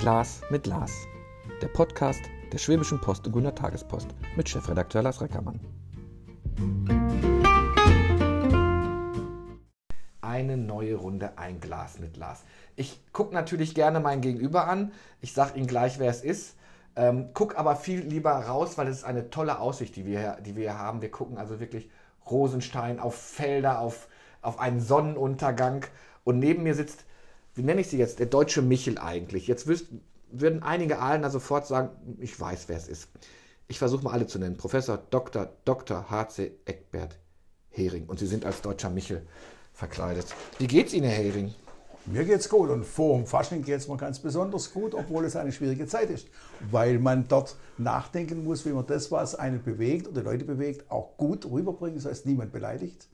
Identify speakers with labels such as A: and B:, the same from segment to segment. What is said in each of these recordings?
A: Glas mit Lars. Der Podcast der Schwäbischen Post und Gunner Tagespost mit Chefredakteur Lars Reckermann. Eine neue Runde, ein Glas mit Lars. Ich gucke natürlich gerne mein Gegenüber an. Ich sage Ihnen gleich, wer es ist. Ähm, guck aber viel lieber raus, weil es ist eine tolle Aussicht, die wir, die wir hier haben. Wir gucken also wirklich Rosenstein auf Felder, auf, auf einen Sonnenuntergang. Und neben mir sitzt, wie nenne ich sie jetzt, der deutsche Michel eigentlich. Jetzt wüs würden einige Aalener sofort sagen, ich weiß, wer es ist. Ich versuche mal alle zu nennen. Professor Dr. Dr. H.C. Eckbert Hering. Und Sie sind als deutscher Michel verkleidet. Wie geht's Ihnen, Herr Hering?
B: Mir geht's gut und vor dem Fasching geht's mir ganz besonders gut, obwohl es eine schwierige Zeit ist, weil man dort nachdenken muss, wie man das, was einen bewegt oder Leute bewegt, auch gut rüberbringt. Das heißt, niemand beleidigt,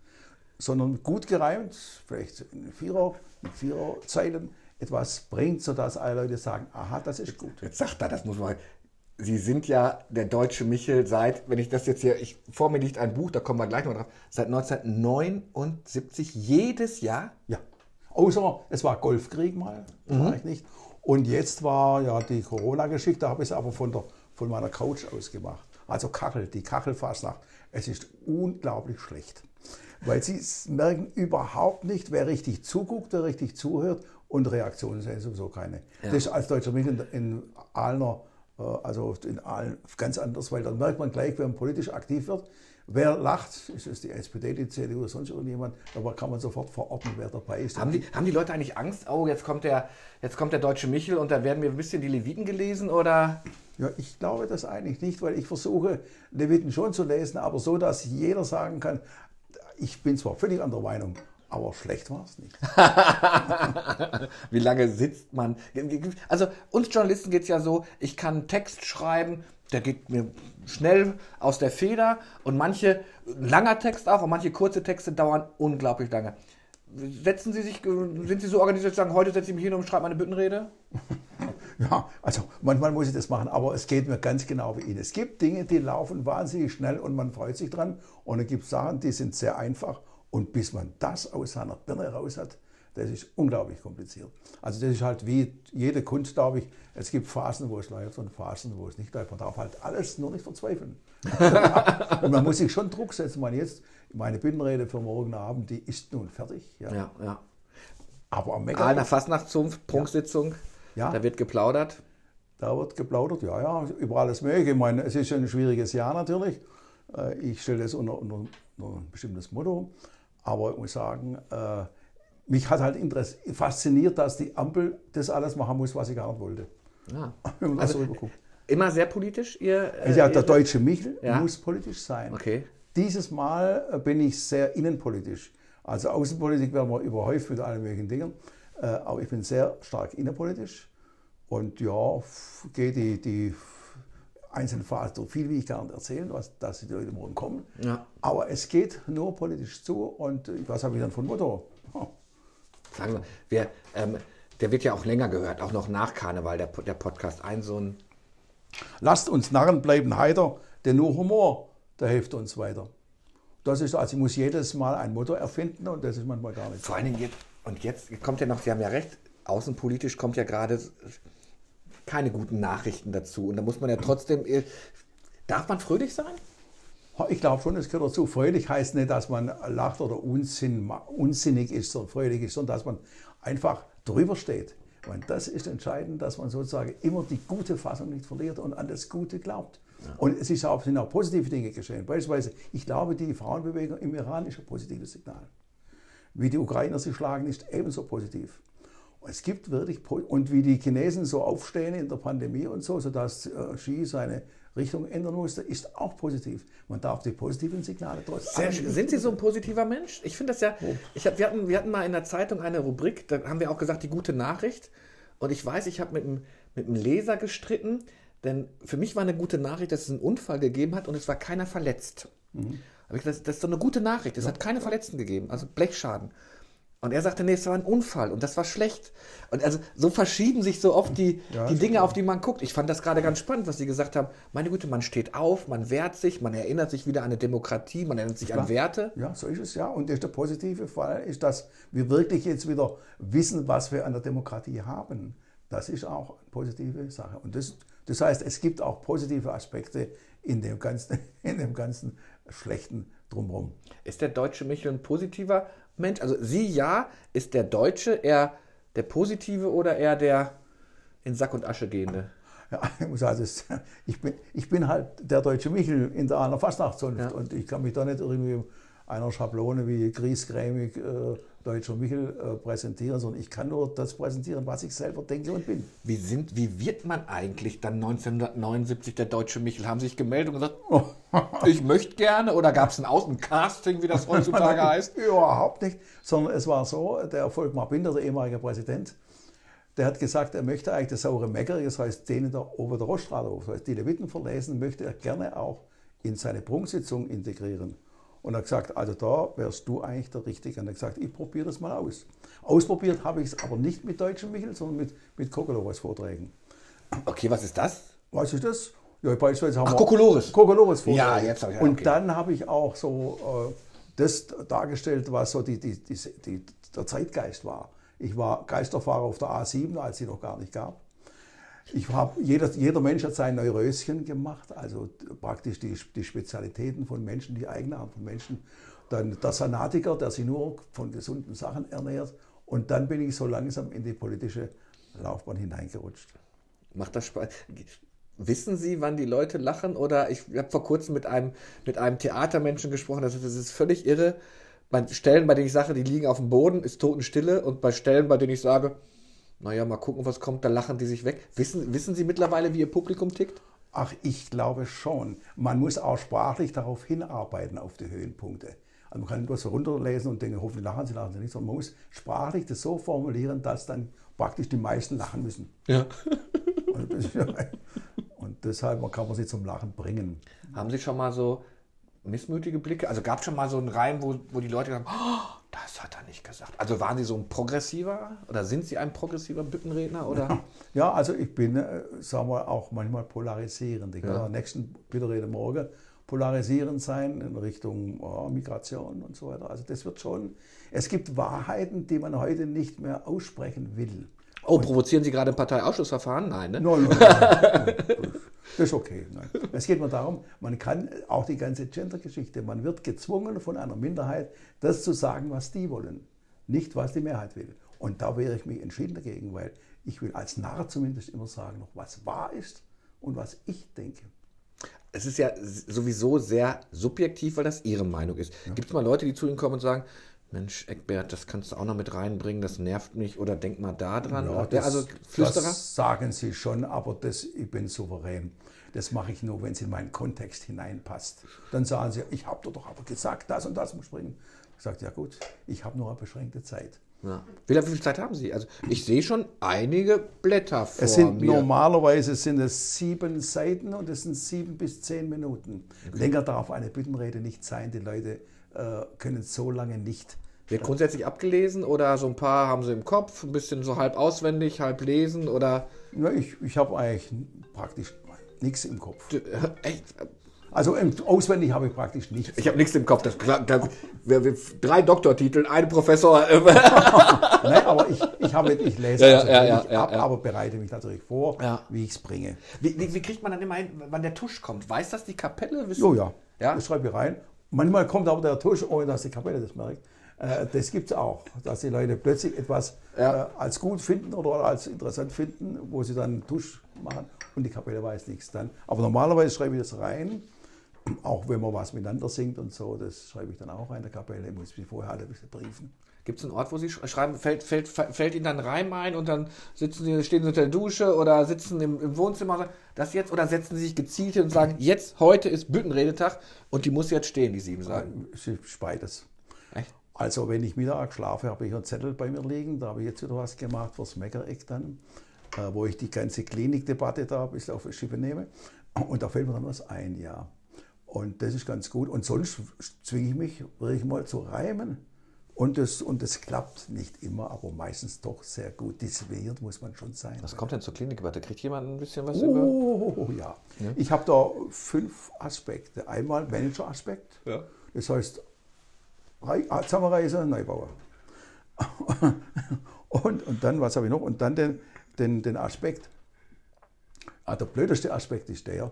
B: sondern gut gereimt, vielleicht in Vierer, mit Viererzeilen etwas bringt, sodass alle Leute sagen, aha, das ist gut.
A: Jetzt sagt er, das muss man. Sie sind ja der deutsche Michel seit, wenn ich das jetzt hier, ich, vor mir liegt ein Buch, da kommen wir gleich noch drauf, seit 1979 jedes Jahr.
B: Ja. Außer es war Golfkrieg mal, vielleicht nicht. Und jetzt war ja die Corona-Geschichte, da habe ich es aber von, der, von meiner Couch aus gemacht. Also Kachel, die Kachelfasnacht. Es ist unglaublich schlecht. Weil sie merken überhaupt nicht, wer richtig zuguckt, wer richtig zuhört und Reaktionen sind sowieso keine.
A: Ja.
B: Das ist als deutscher Mittel in Aalener, äh, also in Aalen ganz anders, weil dann merkt man gleich, wenn man politisch aktiv wird, wer lacht, ist es die SPD, die CDU oder sonst irgendjemand, aber kann man sofort verorten, wer dabei ist.
A: Haben die, haben die Leute eigentlich Angst? Oh, jetzt kommt der, jetzt kommt der deutsche Michel und da werden mir ein bisschen die Leviten gelesen oder?
B: Ja, ich glaube das eigentlich nicht, weil ich versuche, Leviten schon zu lesen, aber so, dass jeder sagen kann, ich bin zwar völlig anderer Meinung, aber schlecht war es nicht.
A: Wie lange sitzt man? Also uns Journalisten geht es ja so, ich kann einen Text schreiben, der geht mir schnell aus der Feder und manche, langer Text auch und manche kurze Texte dauern unglaublich lange. Setzen Sie sich, sind Sie so organisiert, dass Sie sagen, heute setze ich mich hin und schreibe meine Büttenrede?
B: Ja, also manchmal muss ich das machen, aber es geht mir ganz genau wie Ihnen. Es gibt Dinge, die laufen wahnsinnig schnell und man freut sich dran. Und es gibt Sachen, die sind sehr einfach. Und bis man das aus seiner Birne raus hat, das ist unglaublich kompliziert. Also das ist halt wie jede Kunst, glaube ich. Es gibt Phasen, wo es läuft und Phasen, wo es nicht läuft. Man darf halt alles nur nicht verzweifeln. und man muss sich schon Druck setzen. Man jetzt, meine Büttenrede für morgen Abend, die ist nun fertig. Ja.
A: Ja, ja.
B: Aber am
A: Aalner
B: Mecker,
A: Fastnachtszunft, Prunksitzung,
B: Ja.
A: Da wird geplaudert.
B: da wird geplaudert, ja, ja, über alles Mögliche. Ich meine, es ist ein schwieriges Jahr natürlich. Äh, Ich stelle das unter, unter, unter ein bestimmtes Motto. Aber ich muss sagen, äh, mich hat halt interess- fasziniert, dass die Ampel das alles machen muss, was sie gar nicht wollte.
A: Ja.
B: Wenn man das
A: Also,
B: so rüberguckt.
A: Immer sehr politisch, ihr? äh,
B: ja, der
A: ihr-
B: deutsche Michel
A: Ja.
B: muss politisch sein.
A: Okay.
B: Dieses Mal bin ich sehr innenpolitisch. Also Außenpolitik werden wir überhäuft mit allen möglichen Dingen. Äh, Aber ich bin sehr stark innenpolitisch. Und ja, gehe die, die einzelnen Phasen so viel wie ich nicht erzählen, was, dass die Leute morgen kommen.
A: Ja.
B: Aber es geht nur politisch zu. Und äh, was habe ich dann von Motto? Oh,
A: Sagen wir, wir, ähm, der wird ja auch länger gehört, auch noch nach Karneval, der, der Podcast. Ein so ein.
B: Lasst uns Narren bleiben heiter, denn nur Humor, der hilft uns weiter. Das ist, also ich muss jedes Mal ein Motto erfinden und das ist manchmal gar nicht.
A: Vor allen Dingen jetzt, und jetzt kommt ja noch, Sie haben ja recht, außenpolitisch kommt ja gerade keine guten Nachrichten dazu. Und da muss man ja trotzdem. äh, Darf man fröhlich sein?
B: Ich glaube schon, es gehört dazu. Fröhlich heißt nicht, dass man lacht oder Unsinn, unsinnig ist, sondern fröhlich ist, sondern dass man einfach drüber steht. Meine, das ist entscheidend, dass man sozusagen immer die gute Fassung nicht verliert und an das Gute glaubt. Und es ist auch, sind auch positive Dinge geschehen. Beispielsweise, ich glaube, die Frauenbewegung im Iran ist ein positives Signal. Wie die Ukrainer sich schlagen, ist ebenso positiv. Und es gibt wirklich, und wie die Chinesen so aufstehen in der Pandemie und so, sodass äh, Xi seine Richtung ändern musste, ist auch positiv. Man darf die positiven Signale trotz
A: Sehr
B: allem
A: schön.
B: nicht
A: Sind Sie so ein positiver Mensch? Ich finde das ja. Ich hab, wir, hatten, wir hatten mal in der Zeitung eine Rubrik, da haben wir auch gesagt, die gute Nachricht. Und ich weiß, ich habe mit einem, mit einem Leser gestritten, denn für mich war eine gute Nachricht, dass es einen Unfall gegeben hat und es war keiner verletzt. Aber ich gesagt, das, ist doch eine gute Nachricht. Es hat keine Verletzten gegeben, also Blechschaden. Und er sagte, nee, es war ein Unfall und das war schlecht. Und also so verschieben sich so oft die,
B: Ja,
A: die Dinge, auf die man guckt. Ich fand das gerade ganz spannend, was Sie gesagt haben. Meine Güte, man steht auf, man wehrt sich, man erinnert sich wieder an eine Demokratie, man erinnert sich an
B: Klar.
A: Werte.
B: Ja, so ist es ja. Und der positive Fall ist, dass wir wirklich jetzt wieder wissen, was wir an der Demokratie haben. Das ist auch eine positive Sache. Und das, das heißt, es gibt auch positive Aspekte in dem ganzen, in dem ganzen schlechten Drumherum.
A: Ist der deutsche Michel ein positiver Mensch? Also Sie ja, ist der Deutsche eher der positive oder eher der in Sack und Asche gehende?
B: Ja, ich muss sagen, ich, bin, ich bin halt der deutsche Michel in der einer Fastnachtszunft
A: Ja.
B: und ich kann mich da nicht irgendwie einer Schablone wie griesgrämig äh, deutscher Michel äh, präsentieren, sondern ich kann nur das präsentieren, was ich selber denke und bin.
A: Wie, sind, wie wird man eigentlich dann 1979 der deutsche Michel? Haben Sie sich gemeldet und gesagt, ich möchte gerne? Oder gab es ein Außencasting, wie das heutzutage heißt?
B: Überhaupt nicht, sondern es war so, der Volkmar Binder, der ehemalige Präsident, der hat gesagt, er möchte eigentlich das saure Mecker, das heißt den in der Ober der Roststraße, das heißt die Leviten verlesen, möchte er gerne auch in seine Prunksitzung integrieren. Und er hat gesagt, also da wärst du eigentlich der Richtige. Und er hat gesagt, ich probiere das mal aus. Ausprobiert habe ich es aber nicht mit deutschen Michel, sondern mit, mit Kokolores Vorträgen.
A: Okay, was ist das?
B: Was ist das? Ja, beispielsweise haben
A: Ach,
B: wir
A: Kokolores.
B: Kokolores Vorträge.
A: Ja, jetzt habe ich-
B: Und
A: okay.
B: dann habe ich auch so äh, das dargestellt, was so die, die, die, die, der Zeitgeist war. Ich war Geisterfahrer auf der A7, als sie noch gar nicht gab. Ich habe, jeder, jeder Mensch hat sein Neuröschen gemacht, also praktisch die, die Spezialitäten von Menschen, die Eigenarten von Menschen. Dann der Sanatiker, der sich nur von gesunden Sachen ernährt. Und dann bin ich so langsam in die politische Laufbahn hineingerutscht.
A: Macht das Spaß? Wissen Sie, wann die Leute lachen? Oder ich habe vor kurzem mit einem, mit einem Theatermenschen gesprochen, das ist völlig irre. Bei Stellen, bei denen ich sage, die liegen auf dem Boden, ist Totenstille. Und bei Stellen, bei denen ich sage, naja, mal gucken, was kommt, da lachen die sich weg. Wissen, wissen Sie mittlerweile, wie Ihr Publikum tickt?
B: Ach, ich glaube schon. Man muss auch sprachlich darauf hinarbeiten, auf die Höhenpunkte. Also man kann nicht bloß so runterlesen und denken, hoffentlich lachen sie, lachen sie nicht, sondern man muss sprachlich das so formulieren, dass dann praktisch die meisten lachen müssen.
A: Ja.
B: Und, deshalb kann man sie zum Lachen bringen.
A: Haben Sie schon mal so missmütige Blicke? Also gab es schon mal so einen Reim, wo, wo die Leute sagen, oh, das hat er nicht gesagt. Also waren Sie so ein progressiver oder sind Sie ein progressiver Büttenredner? Oder?
B: Ja, also ich bin, äh, sagen wir, auch manchmal polarisierend. Ich werde am nächsten Bitterrede morgen polarisierend sein in Richtung oh, Migration und so weiter. Also das wird schon, es gibt Wahrheiten, die man heute nicht mehr aussprechen will.
A: Oh, provozieren Sie gerade ein Parteiausschussverfahren? Nein, ne?
B: Nein, nein, nein, nein. Das ist okay. Nein. Es geht nur darum, man kann auch die ganze Gender-Geschichte, man wird gezwungen von einer Minderheit, das zu sagen, was die wollen, nicht was die Mehrheit will. Und da wehre ich mich entschieden dagegen, weil ich will als Narr zumindest immer sagen, noch was wahr ist und was ich denke.
A: Es ist ja sowieso sehr subjektiv, weil das Ihre Meinung ist. Gibt es mal Leute, die zu Ihnen kommen und sagen, Mensch, Eckbert, das kannst du auch noch mit reinbringen, das nervt mich oder denk mal da dran. Ja,
B: das,
A: also Flüsterer?
B: das sagen sie schon, aber das, ich bin souverän. Das mache ich nur, wenn es in meinen Kontext hineinpasst. Dann sagen sie, ich habe dir doch aber gesagt, das und das muss bringen. Ich sage, ja gut, ich habe nur eine beschränkte Zeit.
A: Ja. Wie, lange- wie viel Zeit haben Sie? Also ich sehe schon einige Blätter vor
B: Es sind
A: mir.
B: normalerweise sind es sieben Seiten und es sind sieben bis zehn Minuten. Länger darf eine Büttenrede nicht sein. Die Leute können so lange nicht.
A: Wird grundsätzlich abgelesen oder so ein paar haben Sie im Kopf, ein bisschen so halb auswendig, halb lesen oder
B: Ja, ich ich habe eigentlich praktisch nichts im Kopf.
A: äh, echt?
B: Also auswendig habe ich praktisch nichts.
A: Ich habe nichts im Kopf. Das, da, wir, wir, drei Doktortitel, ein Professor. äh,
B: Nein, aber ich, ich, habe, ich lese
A: Ja,
B: also
A: ja, ja, ja,
B: ab, aber bereite mich natürlich vor, wie ich es bringe.
A: Wie, wie, wie kriegt man dann immer hin, wann der Tusch kommt? Weiß das die Kapelle? Wissen-
B: Jo, ja.
A: Ja?
B: Das schreibe ich rein. Manchmal kommt aber der Tusch, ohne dass die Kapelle das merkt. Äh, Das gibt es auch, dass die Leute plötzlich etwas
A: Ja.
B: äh, als gut finden oder als interessant finden, wo sie dann einen Tusch machen und die Kapelle weiß nichts dann. Aber normalerweise schreibe ich das rein, auch wenn man was miteinander singt und so, das schreibe ich dann auch rein in der Kapelle. Ich muss mich vorher halt ein bisschen briefen.
A: Gibt es einen Ort, wo Sie sch- schreiben, fällt, fällt, fällt Ihnen dann Reim ein und dann sitzen Sie, stehen Sie unter der Dusche oder sitzen im, im Wohnzimmer und sagen, das jetzt oder setzen Sie sich gezielt hin und sagen, jetzt, heute ist Büttenredetag und die muss jetzt stehen, die sieben Seiten.
B: Beides.
A: Echt?
B: Also wenn ich Mittag schlafe, habe ich einen Zettel bei mir liegen. Da habe ich jetzt wieder was gemacht fürs Meckereck dann, äh, wo ich die ganze Klinikdebatte da ein bisschen auf die Schippe nehme. Und da fällt mir dann was ein, ja. Und das ist ganz gut. Und sonst zwinge ich mich wirklich mal zu reimen. Und das, und das klappt nicht immer, aber meistens doch sehr gut. Diszipliniert muss man schon sein.
A: Was kommt denn zur Klinikdebatte? Kriegt jemand ein bisschen was über?
B: Oh, ja. Ich habe da fünf Aspekte. Einmal Manager-Aspekt.
A: Ja.
B: Das heißt, ah, Zusammenreise, Neubauer. und, und dann, was habe ich noch? Und dann den den, den Aspekt. Ah, der blödeste Aspekt ist der,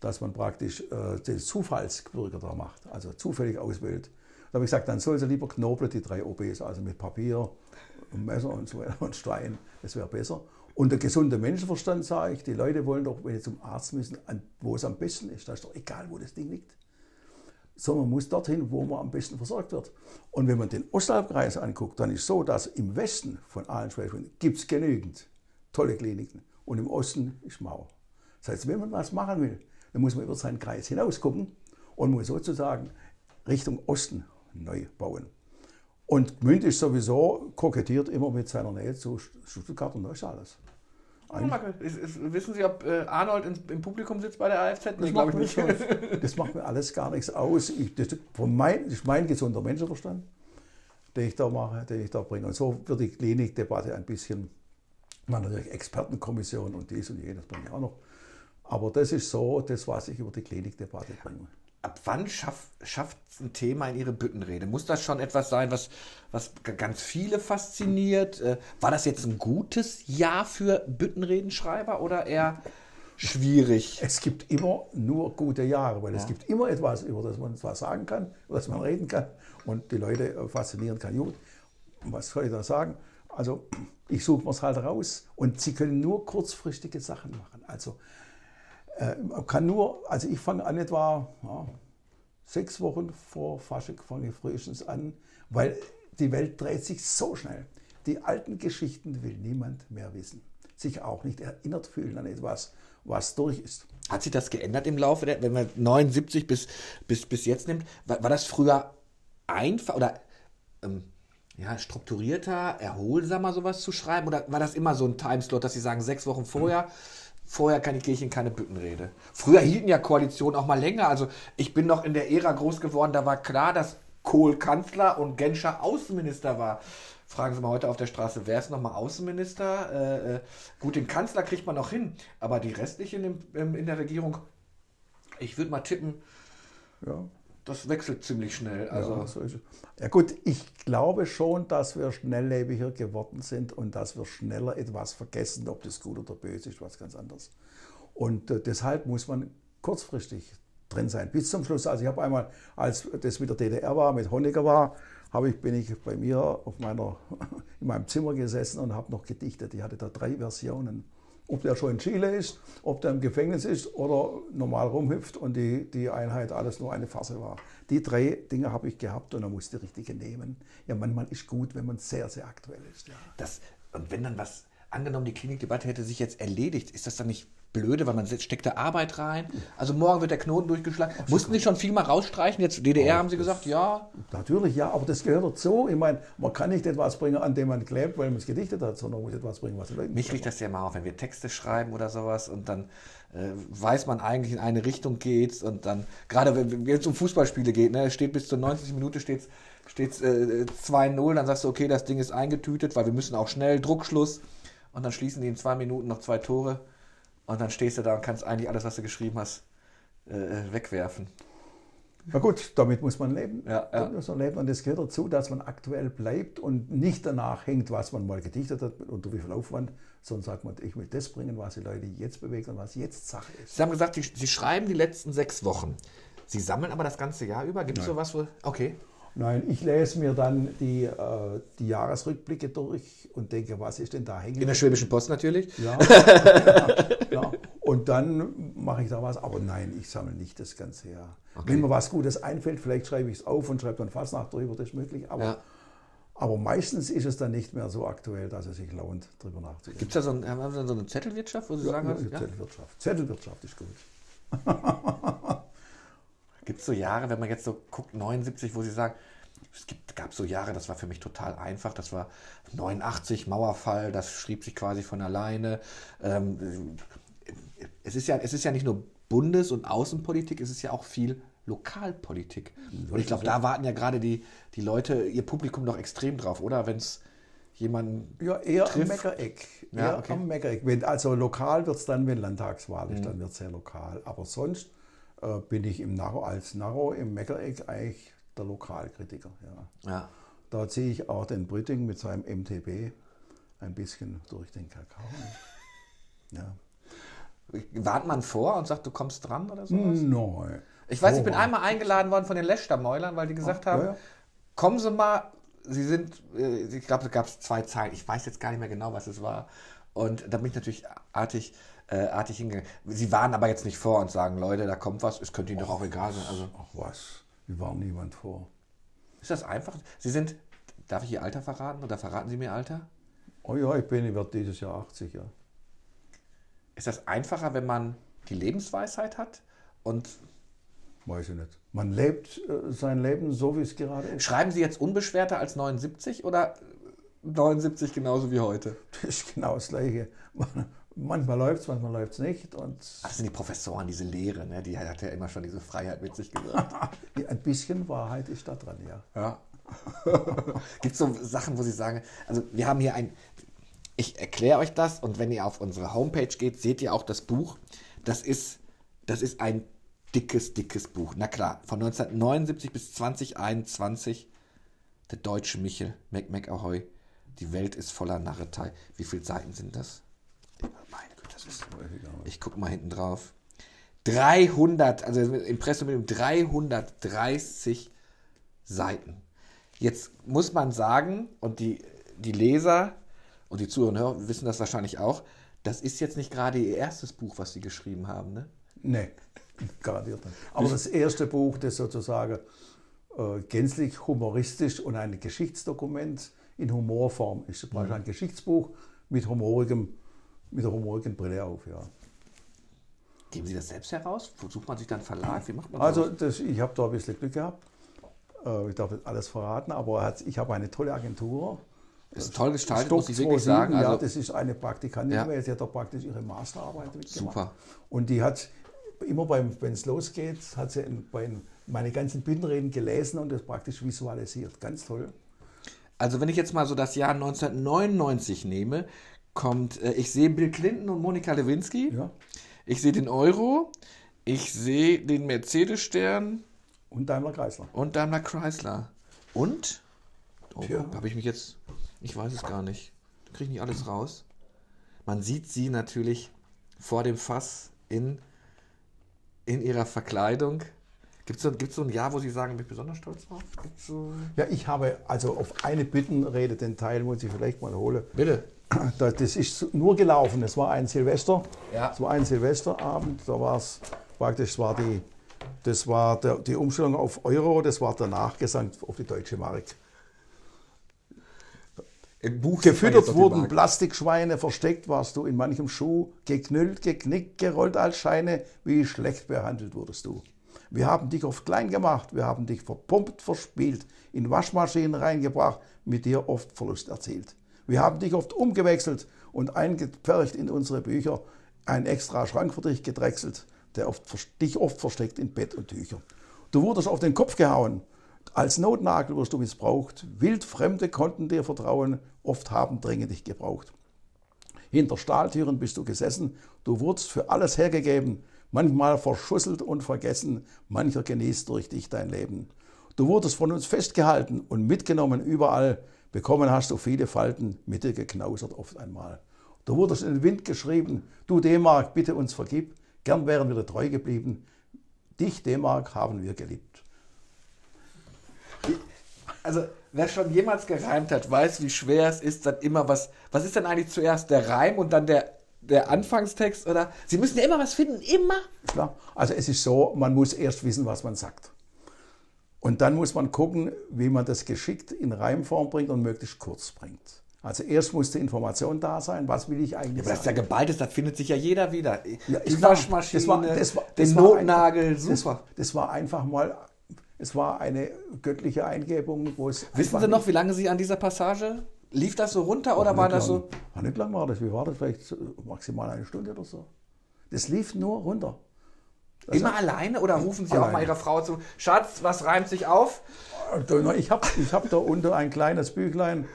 B: dass man praktisch äh, den Zufallsbürger da macht, also zufällig auswählt. Da habe ich gesagt, dann soll sie lieber knobeln, die drei OBs, also mit Papier, und Messer und so weiter und Stein, das wäre besser. Und der gesunde Menschenverstand sage ich, die Leute wollen doch, wenn sie zum Arzt müssen, wo es am besten ist. Da ist doch egal, wo das Ding liegt. Sondern man muss dorthin, wo man am besten versorgt wird. Und wenn man den Ostalbkreis anguckt, dann ist es so, dass im Westen von allen Schwächen gibt es genügend tolle Kliniken. Und im Osten ist Mauer. Das heißt, wenn man was machen will, dann muss man über seinen Kreis hinaus gucken und muss sozusagen Richtung Osten neu bauen. Und Gmünd ist sowieso kokettiert immer mit seiner Nähe zu Stuttgart und.
A: Ist, ist, wissen Sie, ob äh, Arnold im, im, Publikum sitzt bei der AFZ?
B: Das, nee, macht, ich nicht. das macht mir alles gar nichts aus. Ich, das, von mein, das ist mein gesunder Menschenverstand, den ich da mache, den ich da bringe. Und so wird die Klinikdebatte ein bisschen, man natürlich Expertenkommission und dies und jenes bringe ich auch noch. Aber das ist so das, was ich über die Klinikdebatte bringe
A: ab wann schafft, schafft ein Thema in Ihre Büttenrede? Muss das schon etwas sein, was, was ganz viele fasziniert? Äh, war das jetzt ein gutes Jahr für Büttenredenschreiber oder eher schwierig?
B: Es gibt immer nur gute Jahre, weil ja. es gibt immer etwas, über das man was sagen kann, über das man reden kann und die Leute äh, faszinieren kann. Gut, was soll ich da sagen? Also ich suche mir es halt raus und sie können nur kurzfristige Sachen machen. Also äh, kann nur, also ich fange an etwa ja, sechs Wochen vor Fasching fange ich frühestens an, weil die Welt dreht sich so schnell. Die alten Geschichten will niemand mehr wissen. Sich auch nicht erinnert fühlen an etwas, was durch ist.
A: Hat sich das geändert im Laufe der, wenn man 79 bis, bis, bis jetzt nimmt? War, war das früher einfach oder ähm, ja, strukturierter, erholsamer, sowas zu schreiben? Oder war das immer so ein Timeslot, dass Sie sagen, sechs Wochen vorher? Mhm Vorher ich in keine Büttenrede. Früher hielten ja Koalitionen auch mal länger. Also ich bin noch in der Ära groß geworden, da war klar, dass Kohl Kanzler und Genscher Außenminister war. Fragen Sie mal heute auf der Straße, wer ist nochmal Außenminister? Äh, äh, gut, den Kanzler kriegt man noch hin, aber die restlichen in, in der Regierung, ich würde mal tippen, ja das wechselt ziemlich schnell. Also
B: ja, so ja, gut, ich glaube schon, dass wir schnelllebiger geworden sind und dass wir schneller etwas vergessen, ob das gut oder böse ist, was ganz anderes. Und äh, deshalb muss man kurzfristig drin sein, bis zum Schluss. Also ich habe einmal, als das mit der DDR war, mit Honecker war, habe ich, bin ich bei mir auf meiner, in meinem Zimmer gesessen und habe noch gedichtet. Ich hatte da drei Versionen ob der schon in Chile ist, ob der im Gefängnis ist oder normal rumhüpft und die, die Einheit alles nur eine Farce war. Die drei Dinge habe ich gehabt und er musste die richtige nehmen. Ja, manchmal ist gut, wenn man sehr, sehr aktuell ist. Ja.
A: Das, und wenn dann was, angenommen, die Klinikdebatte hätte sich jetzt erledigt, ist das dann nicht blöde, weil man steckt da Arbeit rein. Also morgen wird der Knoten durchgeschlagen. Ach, Mussten Sie schon viel mal rausstreichen? Jetzt DDR oh, haben Sie gesagt, ja.
B: Natürlich, ja, aber das gehört dazu. Ich meine, man kann nicht etwas bringen, an dem man klebt, weil man es gedichtet hat, sondern man muss etwas bringen, was die
A: Leute Mich riecht das ja mal auf, wenn wir Texte schreiben oder sowas und dann äh, weiß man eigentlich in eine Richtung geht und dann, gerade wenn es um Fußballspiele geht, ne, steht bis zur 90. Minute steht es äh, 2-0, dann sagst du, okay, das Ding ist eingetütet, weil wir müssen auch schnell, Druckschluss und dann schließen die in zwei Minuten noch zwei Tore und dann stehst du da und kannst eigentlich alles, was du geschrieben hast, äh, wegwerfen.
B: Na gut, damit muss man leben. Ja, ja. Muss man leben. Und es gehört dazu, dass man aktuell bleibt und nicht danach hängt, was man mal gedichtet hat, unter wie viel Aufwand, sondern sagt man, ich will das bringen, was die Leute jetzt bewegt und was jetzt Sache ist.
A: Sie haben gesagt, Sie, Sie schreiben die letzten sechs Wochen. Sie sammeln aber das ganze Jahr über. Gibt es sowas, wo. Okay.
B: Nein, ich lese mir dann die, äh, die Jahresrückblicke durch und denke, was ist denn da hängen?
A: In der Schwäbischen Post natürlich.
B: Ja, ja, ja. Und dann mache ich da was. Aber nein, ich sammle nicht das ganze Jahr. Okay. Wenn mir was Gutes einfällt, vielleicht schreibe ich es auf und schreibe dann fast nach drüber, das ist möglich. Aber, ja. aber meistens ist es dann nicht mehr so aktuell, dass es sich lohnt, drüber nachzudenken.
A: Gibt es da so, ein, haben Sie so eine Zettelwirtschaft, wo Sie sagen,
B: ja, Zettelwirtschaft. Zettelwirtschaft ist gut.
A: Gibt es so Jahre, wenn man jetzt so guckt, 79, wo Sie sagen, es gibt, gab so Jahre, das war für mich total einfach. Das war 89, Mauerfall, das schrieb sich quasi von alleine. Ähm, es, ist ja, es ist ja nicht nur Bundes- und Außenpolitik, es ist ja auch viel Lokalpolitik. Und ich glaube, da warten ja gerade die, die Leute, ihr Publikum noch extrem drauf, oder? Wenn es jemanden.
B: Ja, eher trifft. am Meckereck. Ja, eher okay. am Meckereck. Wenn, also lokal wird es dann, wenn Landtagswahl ist, mhm. dann wird es sehr lokal. Aber sonst äh, bin ich im Narrow, als Narrow im Meckereck eigentlich der Lokalkritiker. Ja. ja. Da ziehe ich auch den Britting mit seinem MTB ein bisschen durch den Kakao. Ja.
A: Warnt man vor und sagt, du kommst dran oder sowas?
B: Nein.
A: Ich weiß, ich bin einmal eingeladen worden von den Lechtermäulern, weil die gesagt
B: Ah,
A: haben,
B: ja, ja.
A: kommen Sie mal, Sie sind, äh, ich glaube, da gab es zwei Zeilen, ich weiß jetzt gar nicht mehr genau, was es war. Und da bin ich natürlich artig, äh, artig hingegangen. Sie waren aber jetzt nicht vor und sagen, Leute, da kommt was, es könnte Ihnen doch auch egal sein. Also
B: Ach was, wir waren niemand vor.
A: ist das einfach? Sie sind, darf ich Ihr Alter verraten oder verraten Sie mir Ihr Alter?
B: Oh ja, ich bin, ich werde dieses Jahr 80, ja.
A: Ist das einfacher, wenn man die Lebensweisheit hat und
B: Weiß ich nicht. Man lebt äh, sein Leben so, wie es gerade ist.
A: Schreiben Sie jetzt unbeschwerter als 79 oder 79 genauso wie heute?
B: Das ist genau das Gleiche. Manchmal läuft es, manchmal läuft es nicht. Und
A: das sind die Professoren, diese Lehre, ne? die hat ja immer schon diese Freiheit mit sich gebracht.
B: ein bisschen Wahrheit ist da dran, ja.
A: ja. Gibt es so Sachen, wo Sie sagen, also wir haben hier ein, ich erkläre euch das und wenn ihr auf unsere Homepage geht, seht ihr auch das Buch. Das ist, das ist ein dickes, dickes Buch. Na klar, von 1979 bis 2021, der deutsche Michel, Mac Mac Ahoy, die Welt ist voller Narretei. Wie viele Seiten sind das? Meine Güte, das ist,
B: ich
A: gucke mal hinten drauf. 300, also das Impressum mit dem 330 Seiten. Jetzt muss man sagen, und die, die Leser und die Zuhörer wissen das wahrscheinlich auch, das ist jetzt nicht gerade ihr erstes Buch, was sie geschrieben haben. Ne?
B: Nee, garantiert nicht. Aber das erste Buch, das sozusagen äh, gänzlich humoristisch und ein Geschichtsdokument in Humorform ist.
A: Mhm.
B: Praktisch ein Geschichtsbuch mit, humorigem, mit der humorigen Brille auf, ja.
A: Geben Sie das selbst heraus? Wo sucht man sich dann Verlag? Wie macht man
B: Also
A: das?
B: das, ich habe da ein bisschen Glück gehabt. Äh, Ich darf nicht alles verraten, aber er ich habe eine tolle Agentur.
A: Das ist toll gestaltet,
B: Stock
A: muss ich wirklich
B: 27,
A: sagen.
B: ja,
A: Also,
B: das ist eine Praktikantin,
A: Ja.
B: sie hat da praktisch ihre Masterarbeit mitgemacht.
A: Super.
B: Und die hat immer beim, wenn es losgeht, hat sie in, bei meine ganzen Bindenreden gelesen und das praktisch visualisiert. Ganz toll.
A: also wenn ich jetzt mal so das Jahr 1999 nehme, kommt, äh, ich sehe Bill Clinton und Monika Lewinsky.
B: Ja.
A: Ich sehe den Euro, ich sehe den Mercedes-Stern
B: Und Daimler Chrysler.
A: und Daimler Chrysler. Und? Oh, habe ich mich jetzt. Ich weiß es gar nicht. Kriege ich nicht alles raus. Man sieht sie natürlich vor dem Fass in, in ihrer Verkleidung. Gibt es so, gibt's so ein Jahr, wo Sie sagen, bin ich besonders stolz drauf? So
B: Ja, ich habe also auf eine Bittenrede, den Teil muss ich vielleicht mal holen.
A: Bitte.
B: Das ist nur gelaufen. Es war ein Silvester.
A: Ja.
B: Es war ein Silvesterabend. Da war es praktisch, war die, das war der, die Umstellung auf Euro, das war der Nachgesang auf die deutsche Mark. Gefüttert wurden Plastikschweine, versteckt warst du in manchem Schuh, geknüllt, geknickt, gerollt als Scheine, wie schlecht behandelt wurdest du. Wir haben dich oft klein gemacht, wir haben dich verpumpt, verspielt, in Waschmaschinen reingebracht, mit dir oft Verlust erzielt. Wir haben dich oft umgewechselt und eingepfercht in unsere Bücher, ein extra Schrank für dich gedrechselt, der oft, dich oft versteckt in Bett und Tücher. Du wurdest auf den Kopf gehauen, als Notnagel wirst du missbraucht. Wildfremde konnten dir vertrauen, oft haben Dränge dich gebraucht. Hinter Stahltüren bist du gesessen, du wurdest für alles hergegeben, manchmal verschusselt und vergessen, mancher genießt durch dich dein Leben. Du wurdest von uns festgehalten und mitgenommen überall, bekommen hast du viele Falten, mit dir geknausert oft einmal. Du wurdest in den Wind geschrieben, du D-Mark, bitte uns vergib, gern wären wir dir treu geblieben, dich D-Mark haben wir geliebt.
A: Also, wer schon jemals gereimt hat, weiß, wie schwer es ist, dann immer was. Was ist denn eigentlich zuerst der Reim und dann der, der Anfangstext? Oder? Sie müssen ja immer was finden, immer.
B: Klar. Also es ist so, man muss erst wissen, was man sagt. Und dann muss man gucken, wie man das geschickt in Reimform bringt und möglichst kurz bringt. Also erst muss die Information da sein, was will ich eigentlich
A: Aber das ist ja
B: sagen.
A: geballtes, da findet sich ja jeder wieder.
B: Ja,
A: Die. Waschmaschine,
B: Das war- das war-
A: den
B: das war
A: Notnagel,
B: einfach- das-
A: super.
B: Das war einfach mal, es war eine göttliche Eingebung, wo es...
A: Wissen Sie noch, wie lange Sie an dieser Passage? Lief das so runter oder war das
B: lang,
A: so?
B: War nicht lang war das, wie war das? Vielleicht maximal eine Stunde oder so. Das lief nur runter.
A: Immer alleine oder rufen Sie auch mal
B: Alleine.
A: Ihrer Frau zu? Schatz, was reimt sich auf?
B: Da- Ich habe ich hab da unten ein kleines Büchlein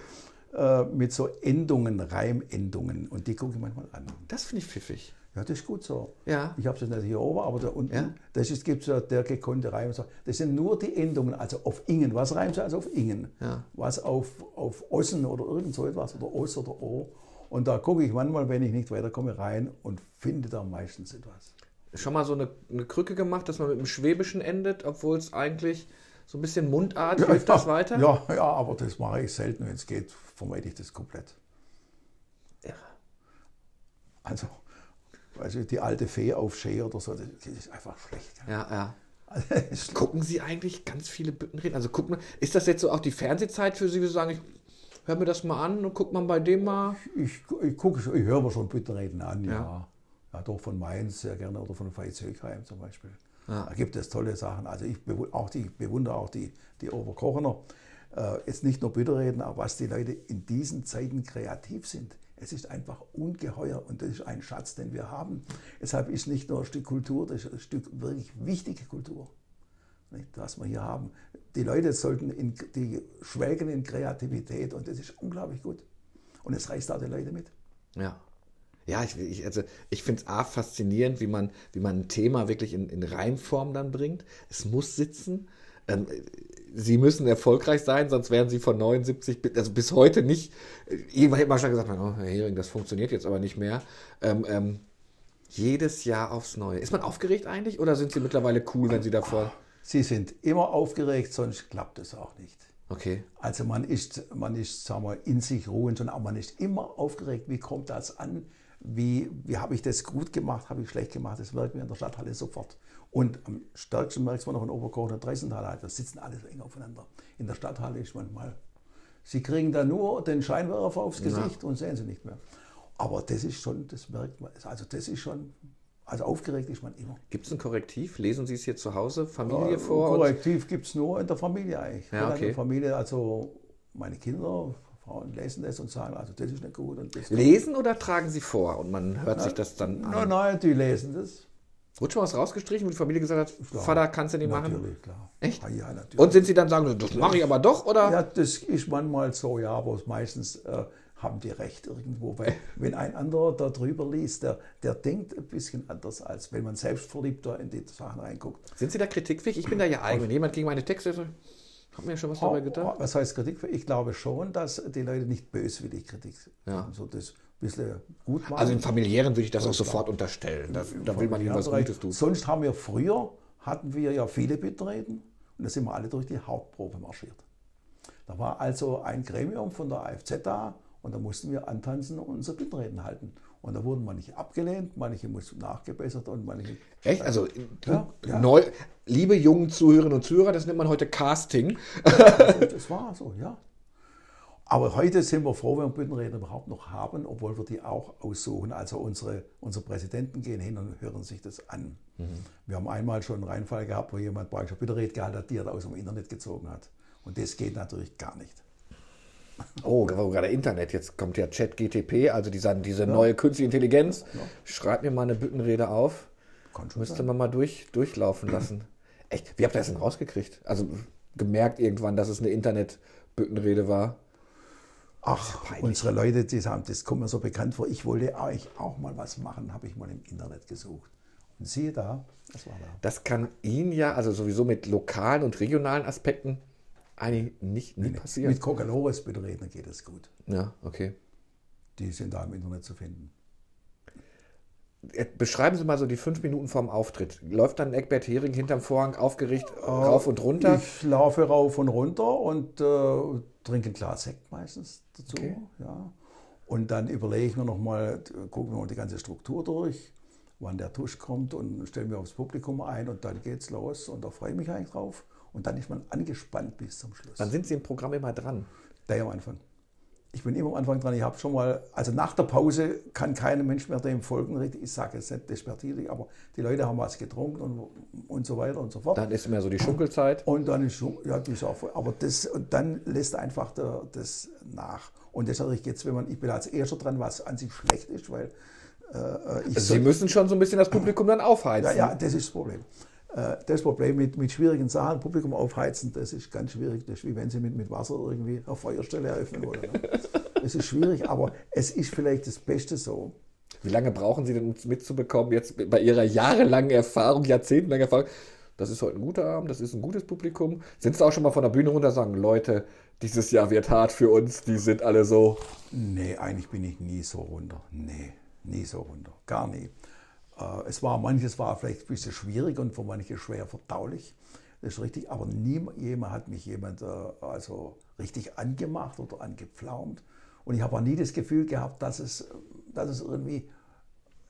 B: äh, mit so Endungen, Reimendungen und die gucke ich manchmal an.
A: Das finde ich pfiffig.
B: Ja, das ist gut so.
A: Ja.
B: Ich habe es nicht hier oben, aber da unten,
A: Ja.
B: das ist, gibt es ja der gekonnte Reim. Das sind nur die Endungen, also auf Ingen. Was reimt sich also auf Ingen?
A: Ja.
B: Was auf, auf Ossen oder irgend so etwas oder Oss oder O. Und da gucke ich manchmal, wenn ich nicht weiterkomme, rein und finde da meistens etwas.
A: Schon mal so eine, eine Krücke gemacht, dass man mit dem Schwäbischen endet, obwohl es eigentlich so ein bisschen Mundart hilft das weiter?
B: Ja, ja, aber das mache ich selten. Wenn es geht, vermeide ich das komplett.
A: Ja.
B: Also, also die alte Fee auf Schee oder so, das, das ist einfach schlecht.
A: Ja, ja.
B: Also,
A: Gucken Sie eigentlich ganz viele Büttenreden? Also gucken, ist das jetzt so auch die Fernsehzeit für Sie, wie Sie sagen, ich höre mir das mal an und guck mal bei dem mal?
B: Ich, ich gucke, ich höre mir schon Büttenreden an, ja.
A: Ja.
B: Ja. doch von Mainz sehr gerne oder von Veitshöchheim zum Beispiel.
A: Ja.
B: Da gibt es tolle Sachen. Also ich auch die, bewundere auch die, die Oberkochener. Äh, jetzt nicht nur Büttenreden, aber was die Leute in diesen Zeiten kreativ sind. Es ist einfach ungeheuer und das ist ein Schatz, den wir haben. Deshalb ist nicht nur ein Stück Kultur, das ist ein Stück wirklich wichtige Kultur, nicht, was wir hier haben. Die Leute sollten, in, die schwelgen in Kreativität und das ist unglaublich gut. Und es reißt auch die Leute mit.
A: Ja. Ja, ich, ich, also ich finde es A faszinierend, wie man, wie man ein Thema wirklich in, in Reimform dann bringt. Es muss sitzen. Ähm, sie müssen erfolgreich sein, sonst wären sie von 79 bis, also bis heute nicht. äh, Irgendwann hätte man schon gesagt, oh, Herr Hering, das funktioniert jetzt aber nicht mehr. Ähm, ähm, jedes Jahr aufs Neue. Ist man aufgeregt eigentlich oder sind sie mittlerweile cool, wenn sie davor.
B: Sie sind immer aufgeregt, sonst klappt es auch nicht.
A: Okay.
B: Also man ist, man ist sagen wir, in sich ruhend, schon, aber man ist immer aufgeregt. Wie kommt das an? Wie, wie habe ich das gut gemacht? Habe ich schlecht gemacht? Das merken wir in der Stadthalle sofort. Und am stärksten merkt man noch in Oberkoch und Dreisenthal. Da sitzen alle so eng aufeinander. In der Stadthalle ist manchmal, sie kriegen da nur den Scheinwerfer aufs Gesicht und sehen sie nicht mehr. Aber das ist schon, das merkt man, also das ist schon, also aufgeregt ist man immer.
A: Gibt es ein Korrektiv? Lesen Sie es hier zu Hause, Familie vor? und-
B: Korrektiv gibt es nur in der Familie eigentlich.
A: Ja,
B: In
A: okay.
B: der Familie, also meine Kinder, Frauen lesen das und sagen, also das ist nicht gut. Und das
A: Lesen oder tragen Sie vor und man hört sich das dann an?
B: Nein, nein, die lesen das.
A: Wurde schon was rausgestrichen, wo die Familie gesagt hat, Vater, kannst du nicht machen?
B: Natürlich, klar.
A: Echt?
B: Ja, ja, natürlich.
A: Und sind sie dann sagen, das mache ich aber doch, oder?
B: ja, das ist manchmal so, ja, aber meistens äh, haben die recht irgendwo. Weil wenn ein anderer da drüber liest, der, der denkt ein bisschen anders, als wenn man selbst verliebt da in die Sachen reinguckt.
A: Sind sie da kritikfähig? Ich bin da ja eigen. Wenn jemand gegen meine Texte hat mir schon was dabei gedacht.
B: Was heißt Kritik? Ich glaube schon, dass die Leute nicht böswillig Kritik
A: Ja.
B: so das ein bisschen gut machen.
A: Also im familiären würde ich das auch sofort unterstellen. Das, da will man ihnen was. Gutes tun.
B: Sonst haben wir früher, hatten wir ja viele Biträten und da sind wir alle durch die Hauptprobe marschiert. Da war also ein Gremium von der AFZ da und da mussten wir antanzen und unsere Biträten halten. Und da wurden manche abgelehnt, manche mussten nachgebessert und manche...
A: Echt? Also,
B: Ja, ja.
A: Neu, liebe jungen Zuhörerinnen und Zuhörer, das nennt man heute Casting.
B: Das war so, ja. Aber heute sind wir froh, wenn wir Büttenräder überhaupt noch haben, obwohl wir die auch aussuchen. Also unsere, unsere Präsidenten gehen hin und hören sich das an. Wir haben einmal schon einen Reinfall gehabt, wo jemand praktisch ein Büttenred gehalten hat, die er aus dem Internet gezogen hat. Und das geht natürlich gar nicht.
A: Oh, gerade Internet. Jetzt kommt ja Chat GTP, also diese, diese neue künstliche Intelligenz. Schreib mir mal eine Büttenrede auf. Müsste
B: sein.
A: man mal durch, durchlaufen lassen. Echt? Wie habt ihr das denn rausgekriegt? Also gemerkt irgendwann, dass es eine Internet-Büttenrede war?
B: Ach,
A: peinlich.
B: unsere Leute, die sagen, das kommt mir so bekannt vor. Ich wollte eigentlich auch mal was machen, habe ich mal im Internet gesucht. Und siehe da, das war da.
A: Das kann Ihnen ja, also sowieso mit lokalen und regionalen Aspekten, eigentlich nicht nie passieren.
B: Mit Kokalores Büttenredner geht es gut.
A: ja, okay.
B: Die sind da im Internet zu finden.
A: Äh, Beschreiben Sie mal so die fünf Minuten vorm Auftritt. Läuft dann Eckbert Hering hinterm Vorhang aufgeregt rauf und runter?
B: Ich laufe rauf und runter und äh, trinke ein Glas Sekt meistens dazu.
A: Okay.
B: Ja. Und dann überlege ich mir nochmal, gucken wir mal die ganze Struktur durch, wann der Tusch kommt und stelle mir aufs Publikum ein und dann geht's los und da freue ich mich eigentlich drauf. Und dann ist man angespannt bis zum Schluss.
A: Dann sind Sie im Programm immer dran.
B: Der am Anfang. Ich bin immer am Anfang dran. Ich habe schon mal, also nach der Pause kann kein Mensch mehr dem folgen. richtig. Ich sage jetzt nicht despektierlich, aber die Leute haben was getrunken und, und so weiter und so fort.
A: Dann ist immer so die Schunkelzeit.
B: Und dann ist schon, ja, die ist auch voll. Aber das, und dann lässt einfach der, das nach. Und das natürlich jetzt, wenn man, ich bin als Erster dran, was an sich schlecht ist, weil äh, ich
A: Also Sie müssen schon so ein bisschen das Publikum dann aufheizen.
B: ja, ja, das ist das Problem. Äh, Das Problem mit, mit schwierigen Sachen, Publikum aufheizen, das ist ganz schwierig. Das ist wie wenn Sie mit, mit Wasser irgendwie eine Feuerstelle eröffnen wollen. ne? Das ist schwierig, aber es ist vielleicht das Beste so.
A: Wie lange brauchen Sie denn, um es mitzubekommen, jetzt bei Ihrer jahrelangen Erfahrung, jahrzehntelangen Erfahrung? Das ist heute ein guter Abend, das ist ein gutes Publikum. Sind Sie auch schon mal von der Bühne runter und sagen, Leute, dieses Jahr wird hart für uns, die sind alle so.
B: Nee, eigentlich bin ich nie so runter. Nee, nie so runter. Gar nie. Äh, es war, manches war vielleicht ein bisschen schwierig und für manche schwer verdaulich. Das ist richtig, aber nie jemand hat mich jemand äh, also richtig angemacht oder angepflaumt. Und ich habe auch nie das Gefühl gehabt, dass es, dass es irgendwie,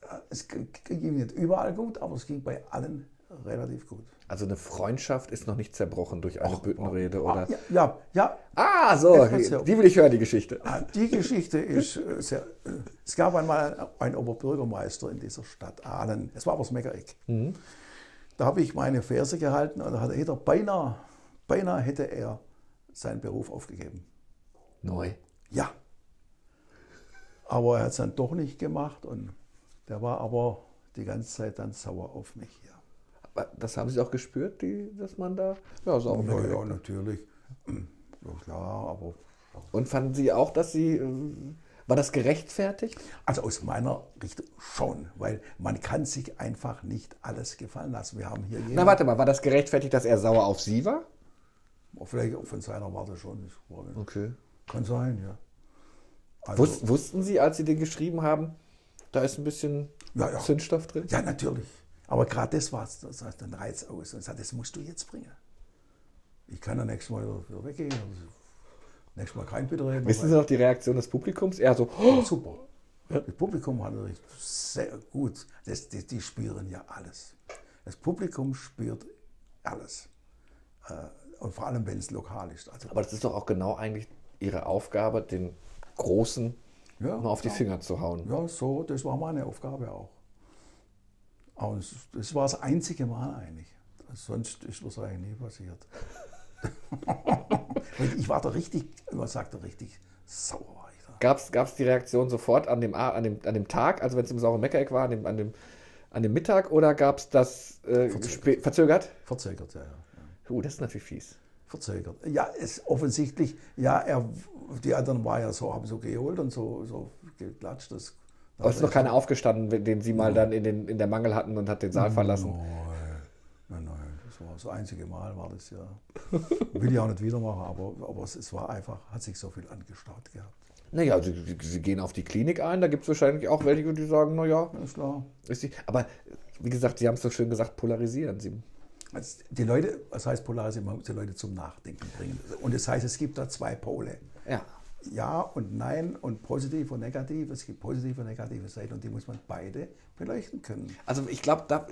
B: äh, es ging nicht überall gut, aber es ging bei allen relativ gut.
A: Also eine Freundschaft ist noch nicht zerbrochen durch eine Och, Büttenrede, oh, oder?
B: Ja, ja, ja.
A: Ah, so, die will ich hören, die Geschichte.
B: Ah, die Geschichte ist äh, sehr, äh, es gab einmal einen Oberbürgermeister in dieser Stadt, Ahlen. Es war aber das Meckereck. Mhm. Da habe ich meine Verse gehalten und da hat er beinahe, beinahe hätte er seinen Beruf aufgegeben.
A: Neu?
B: Ja. Aber er hat es dann doch nicht gemacht und der war aber die ganze Zeit dann sauer auf mich. Ja.
A: Das haben Sie auch gespürt, die, dass man da.
B: Ja, ist auch ja, ja, natürlich. Ja, klar, aber.
A: Und fanden Sie auch, dass Sie. Äh, war das gerechtfertigt?
B: Also aus meiner Richtung schon, weil man kann sich einfach nicht alles gefallen lassen. Wir haben hier
A: Na warte mal, war das gerechtfertigt, dass er sauer auf Sie war?
B: Vielleicht auch von seiner Warte schon.
A: Okay.
B: Kann sein, ja.
A: Also, Wus wussten Sie, als Sie den geschrieben haben, da ist ein bisschen ja, ja. Zündstoff drin?
B: Ja, natürlich. Aber gerade das war das heißt den Reiz aus und sagt, das musst du jetzt bringen. Ich kann dann nächstes Mal wieder weggehen. Nächstes Mal kein Bitte reden.
A: Wissen Sie noch die Reaktion des Publikums? Eher so,
B: oh, super. Ja. Das Publikum hat natürlich sehr gut. Das, die, die spüren ja alles. Das Publikum spürt alles. Äh, und vor allem, wenn es lokal ist.
A: Also Aber das ist doch auch genau eigentlich Ihre Aufgabe, den Großen ja, mal auf die Finger zu hauen.
B: Ja, so, das war meine Aufgabe auch. Aber das war das einzige Mal eigentlich. Sonst ist das eigentlich nie passiert. ich war da richtig, man sagt da richtig sauer.
A: Gab es die Reaktion sofort an dem, an dem, an dem Tag, also wenn es im sauren Meckereck war, an dem, an, dem, an dem Mittag, oder gab es das äh, verzögert. verzögert?
B: Verzögert, ja, ja.
A: Uh, das ist natürlich fies.
B: Verzögert. Ja, ist offensichtlich, ja, er, die anderen war ja so, haben so geholt und so, so geklatscht, das
A: aber ist noch keiner aufgestanden, den Sie mal dann in, den, in der Mangel hatten und hat den Saal verlassen?
B: Nein, nein, nein. Das war das einzige Mal, war das ja. Will ich auch nicht wieder machen, aber, aber es, war einfach, hat sich so viel angestaut gehabt.
A: Naja, also Sie gehen auf die Klinik ein, da gibt es wahrscheinlich auch welche, die sagen, naja, ist klar. Ist die, aber wie gesagt, Sie haben es so schön gesagt, polarisieren. Sie
B: also die Leute, was heißt polarisieren, man muss die Leute zum Nachdenken bringen. Und das heißt, es gibt da zwei Pole.
A: Ja.
B: Ja und Nein und positiv und negativ. Es gibt positive und negative Seiten und die muss man beide beleuchten können.
A: Also ich glaube,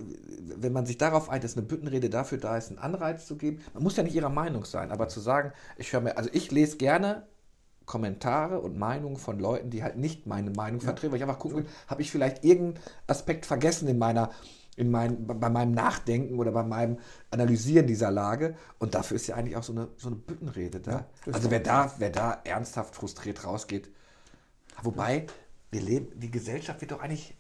A: wenn man sich darauf einigt, dass eine Büttenrede dafür da ist, einen Anreiz zu geben, man muss ja nicht ihrer Meinung sein, aber zu sagen, ich höre mir, also ich lese gerne Kommentare und Meinungen von Leuten, die halt nicht meine Meinung ja. vertreten, weil ich einfach gucken will, habe ich vielleicht irgendeinen Aspekt vergessen in meiner in mein, bei meinem Nachdenken oder bei meinem Analysieren dieser Lage. Und dafür ist ja eigentlich auch so eine, so eine Büttenrede da. Ja, also wer da, wer da ernsthaft frustriert rausgeht. Wobei, wir leben, die Gesellschaft wird doch eigentlich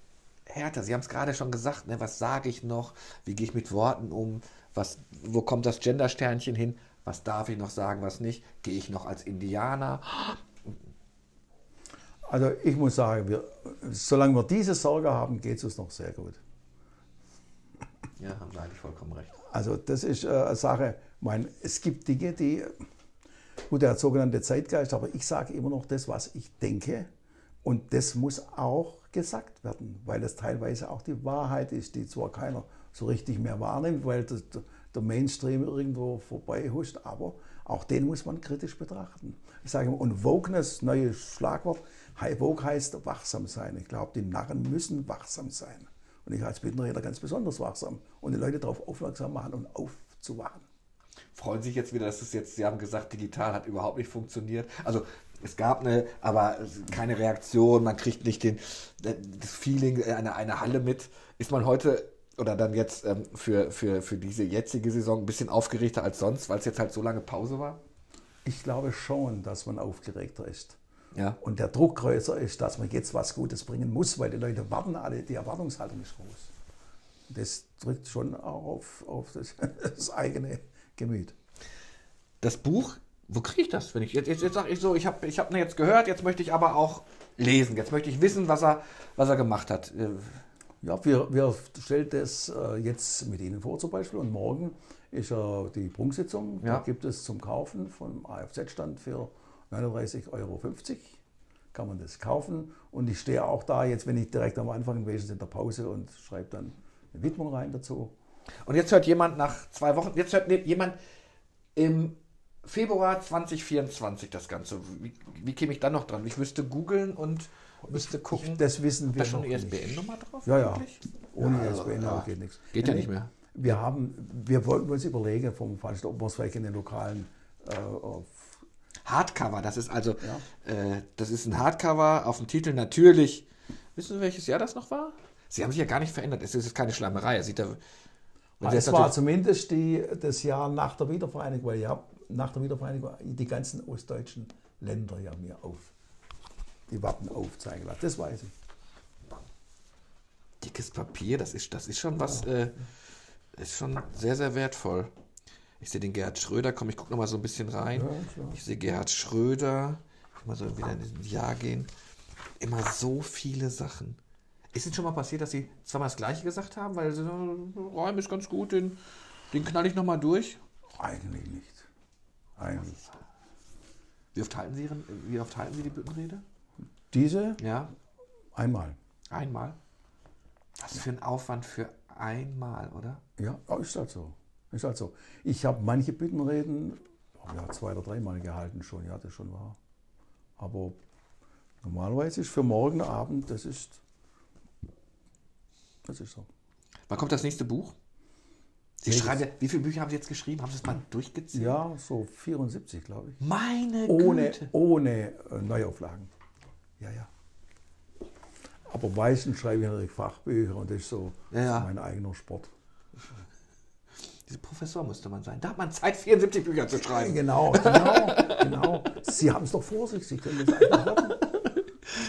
A: härter. Sie haben es gerade schon gesagt, ne? was sage ich noch? Wie gehe ich mit Worten um? Was, wo kommt das Gendersternchen hin? Was darf ich noch sagen, was nicht? Gehe ich noch als Indianer?
B: Also ich muss sagen, wir, solange wir diese Sorge haben, geht es uns noch sehr gut.
A: Ja, haben Sie eigentlich vollkommen recht.
B: Also das ist äh, eine Sache, ich meine, es gibt Dinge, die, gut, der hat sogenannte Zeitgeist, aber ich sage immer noch das, was ich denke. Und das muss auch gesagt werden, weil das teilweise auch die Wahrheit ist, die zwar keiner so richtig mehr wahrnimmt, weil das, der Mainstream irgendwo vorbei huscht, aber auch den muss man kritisch betrachten. Ich sage immer, und Wokeness, neues Schlagwort, Woke heißt wachsam sein. Ich glaube, die Narren müssen wachsam sein. Und ich als Bildnerredner ganz besonders wachsam und die Leute darauf aufmerksam machen und aufzuwachen.
A: Freuen sich jetzt wieder, dass es jetzt, Sie haben gesagt, digital hat überhaupt nicht funktioniert. Also es gab eine, aber keine Reaktion, man kriegt nicht den, das Feeling einer eine Halle mit. Ist man heute oder dann jetzt ähm, für, für, für diese jetzige Saison ein bisschen aufgeregter als sonst, weil es jetzt halt so lange Pause war?
B: Ich glaube schon, dass man aufgeregter ist.
A: Ja.
B: Und der Druck größer ist, dass man jetzt was Gutes bringen muss, weil die Leute warten alle, die Erwartungshaltung ist groß. Das drückt schon auch auf, auf das, das eigene Gemüt.
A: Das Buch wo kriege ich das? Wenn ich jetzt, jetzt, jetzt sage ich so, ich habe ich hab jetzt gehört, jetzt möchte ich aber auch lesen. Jetzt möchte ich wissen, was er, was er gemacht hat. Äh,
B: Ja, wir, wir stellen das äh, jetzt mit Ihnen vor zum Beispiel und morgen ist ja die Prunksitzung.
A: Ja.
B: Da gibt es zum Kaufen vom AFZ-Stand für 39,50 Euro. Kann man das kaufen und ich stehe auch da jetzt, wenn ich direkt am Anfang gewesen in der Pause und schreibe dann eine Widmung rein dazu.
A: Und jetzt hört jemand nach zwei Wochen, jetzt hört jemand im Februar 2024 das Ganze. Wie, wie käme ich dann noch dran? Ich müsste googeln und müsste gucken.
B: Das wissen wir
A: da schon eine. ISBN-Nummer drauf?
B: Ja, ja. Ohne
A: Ja,
B: ISBN
A: ja.
B: geht nichts.
A: Geht ja nicht mehr.
B: Wir, haben, wir wollten uns überlegen vom Veranstalter, ob wir es vielleicht in den lokalen äh,
A: Hardcover, das ist also, äh, das ist ein Hardcover auf dem Titel natürlich. Wissen Sie, welches Jahr das noch war? Sie haben sich ja gar nicht verändert. Es ist keine Schleimerei. Es sieht da.
B: Es war zumindest die, das Jahr nach der Wiedervereinigung, weil ja nach der Wiedervereinigung die ganzen ostdeutschen Länder ja mir auf die Wappen aufzeigen lassen. Das weiß ich.
A: dickes Papier, das ist, das ist schon was, äh, ist schon sehr, sehr wertvoll. Ich sehe den Gerhard Schröder, komm, ich gucke nochmal so ein bisschen rein.
B: klar.
A: ich sehe Gerhard Schröder, ich mal so wieder in dieses Jahr gehen. Immer so viele Sachen. Ist Ihnen schon mal passiert, dass Sie zweimal das Gleiche gesagt haben? Weil Sie sagen, Räum ist ganz gut, den, den knall ich nochmal durch.
B: Eigentlich nicht. Eigentlich.
A: Wie oft halten Sie, Ihren, wie oft halten Sie die Büttenrede?
B: Diese
A: Ja,
B: einmal.
A: einmal. Was für ein Aufwand für einmal, oder?
B: Ja, ja, ist halt so. Ist halt so. Ich habe manche Bittenreden ja, zwei oder dreimal gehalten schon, ja, das schon war. Aber normalerweise ist für morgen Abend, das ist, das ist so.
A: Wann kommt das nächste Buch? Sie
B: Nächstes-
A: schreiben, wie viele Bücher haben Sie jetzt geschrieben? Haben Sie es mal durchgezählt?
B: Ja, so 74, glaube ich.
A: Meine
B: Ohne,
A: Güte.
B: ohne äh, Neuauflagen. Ja, ja. Aber meistens schreibe ich natürlich Fachbücher und das ist so
A: Ja, ja.
B: mein eigener Sport.
A: Diese Professor müsste man sein. Da hat man Zeit, 74 Bücher zu schreiben.
B: Genau, genau, genau. Sie haben es doch vor sich, Sie können das einfach machen.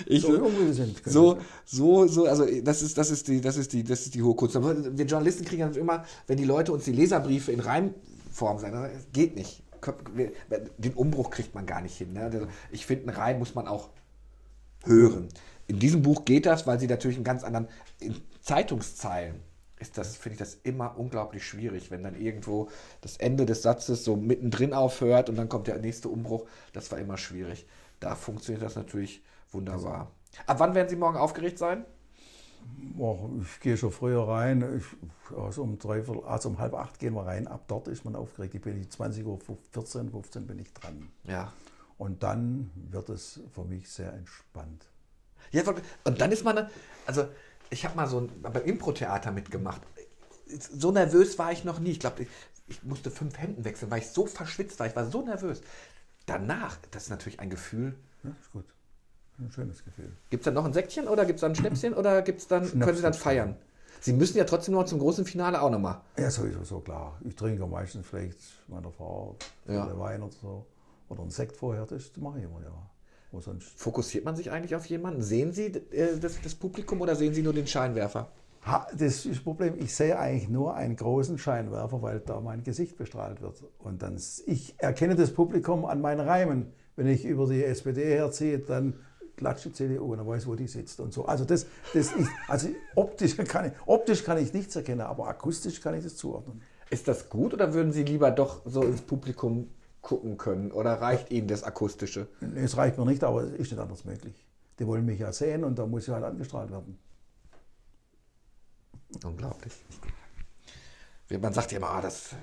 A: Ich,
B: So sind.
A: so,
B: das.
A: so, so, also das ist, das ist die, das ist die, das ist die hohe Kunst. Aber Wir Journalisten kriegen ja immer, wenn die Leute uns die Leserbriefe in Reimform sagen, dann, es geht nicht. Den Umbruch kriegt man gar nicht hin. Ne? Also Ich finde, einen Reim muss man auch hören. In diesem Buch geht das, weil sie natürlich einen ganz anderen, Zeitungszeilen ist das, finde ich das immer unglaublich schwierig, wenn dann irgendwo das Ende des Satzes so mittendrin aufhört und dann kommt der nächste Umbruch. Das war immer schwierig. Da funktioniert das natürlich wunderbar. Ab wann werden Sie morgen aufgeregt sein?
B: Och, ich gehe schon früher rein. Ich, also, um dreiviertel, also um halb acht gehen wir rein. Ab dort ist man aufgeregt. Ich bin ich 20 Uhr, 14, 15 bin ich dran.
A: Ja.
B: Und dann wird es für mich sehr entspannt.
A: Ja, und dann ist man, also ich habe mal so ein, beim Impro-Theater mitgemacht. So nervös war ich noch nie. Ich glaube, ich, ich musste fünf Hemden wechseln, weil ich so verschwitzt war. Ich war so nervös. Danach, das ist natürlich ein Gefühl.
B: Ja, ist gut. Ein schönes Gefühl.
A: Gibt es dann noch ein Säckchen oder gibt es dann ein Schnäpschen oder gibt's dann, können Sie dann feiern? Sie müssen ja trotzdem noch zum großen Finale auch nochmal.
B: Ja, sowieso so klar. Ich trinke meistens vielleicht meiner Frau
A: Ja.
B: Wein oder so. Oder einen Sekt vorher, das mache ich immer, ja. Sonst.
A: Fokussiert man sich eigentlich auf jemanden? Sehen Sie äh, das, das Publikum oder sehen Sie nur den Scheinwerfer?
B: Ha, das ist das Problem. Ich sehe eigentlich nur einen großen Scheinwerfer, weil da mein Gesicht bestrahlt wird. Und dann, ich erkenne das Publikum an meinen Reimen. Wenn ich über die SPD herziehe, dann klatscht die CDU und dann weiß, wo die sitzt und so. Also das, das ist, also optisch kann ich, optisch kann ich nichts erkennen, aber akustisch kann ich das zuordnen.
A: Ist das gut oder würden Sie lieber doch so ins Publikum gucken können? Oder reicht Ihnen das Akustische?
B: Es reicht mir nicht, aber es ist nicht anders möglich. Die wollen mich ja sehen und da muss ich halt angestrahlt werden.
A: Unglaublich. Man sagt ja immer, ah, das,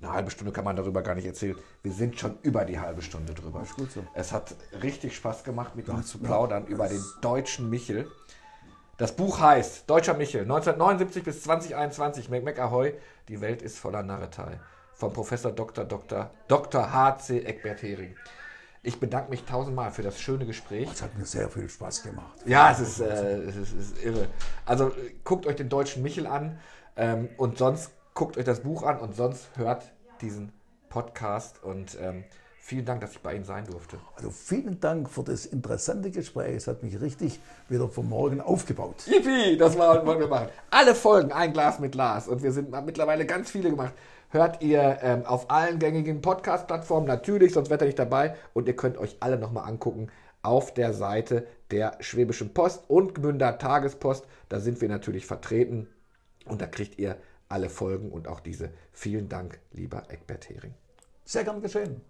A: eine halbe Stunde kann man darüber gar nicht erzählen. Wir sind schon über die halbe Stunde drüber.
B: ist gut so.
A: Es hat richtig Spaß gemacht, mit Ihnen zu plaudern über den deutschen Michel. Das Buch heißt Deutscher Michel, 1979 bis 2021, Mac Mac Ahoy, die Welt ist voller Narretei. Von Professor Dr. Dr. Dr. H.C. Eckbert Hering. Ich bedanke mich tausendmal für das schöne Gespräch.
B: Es hat mir sehr viel Spaß gemacht.
A: Ja, es ist, äh, es ist, es ist irre. Also guckt euch den deutschen Michel an ähm, und sonst guckt euch das Buch an und sonst hört diesen Podcast. Und ähm, vielen Dank, dass ich bei Ihnen sein durfte.
B: Also vielen Dank für das interessante Gespräch. Es hat mich richtig wieder vom Morgen aufgebaut.
A: Yippie, das wollen wir machen. Alle Folgen, ein Glas mit Lars. Und wir sind mittlerweile ganz viele gemacht. Hört ihr ähm, auf allen gängigen Podcast-Plattformen natürlich, sonst werdet ihr nicht dabei. Und ihr könnt euch alle nochmal angucken auf der Seite der Schwäbischen Post und Gmünder Tagespost. Da sind wir natürlich vertreten und da kriegt ihr alle Folgen und auch diese. Vielen Dank, lieber Eckbert Hering.
B: Sehr gern geschehen.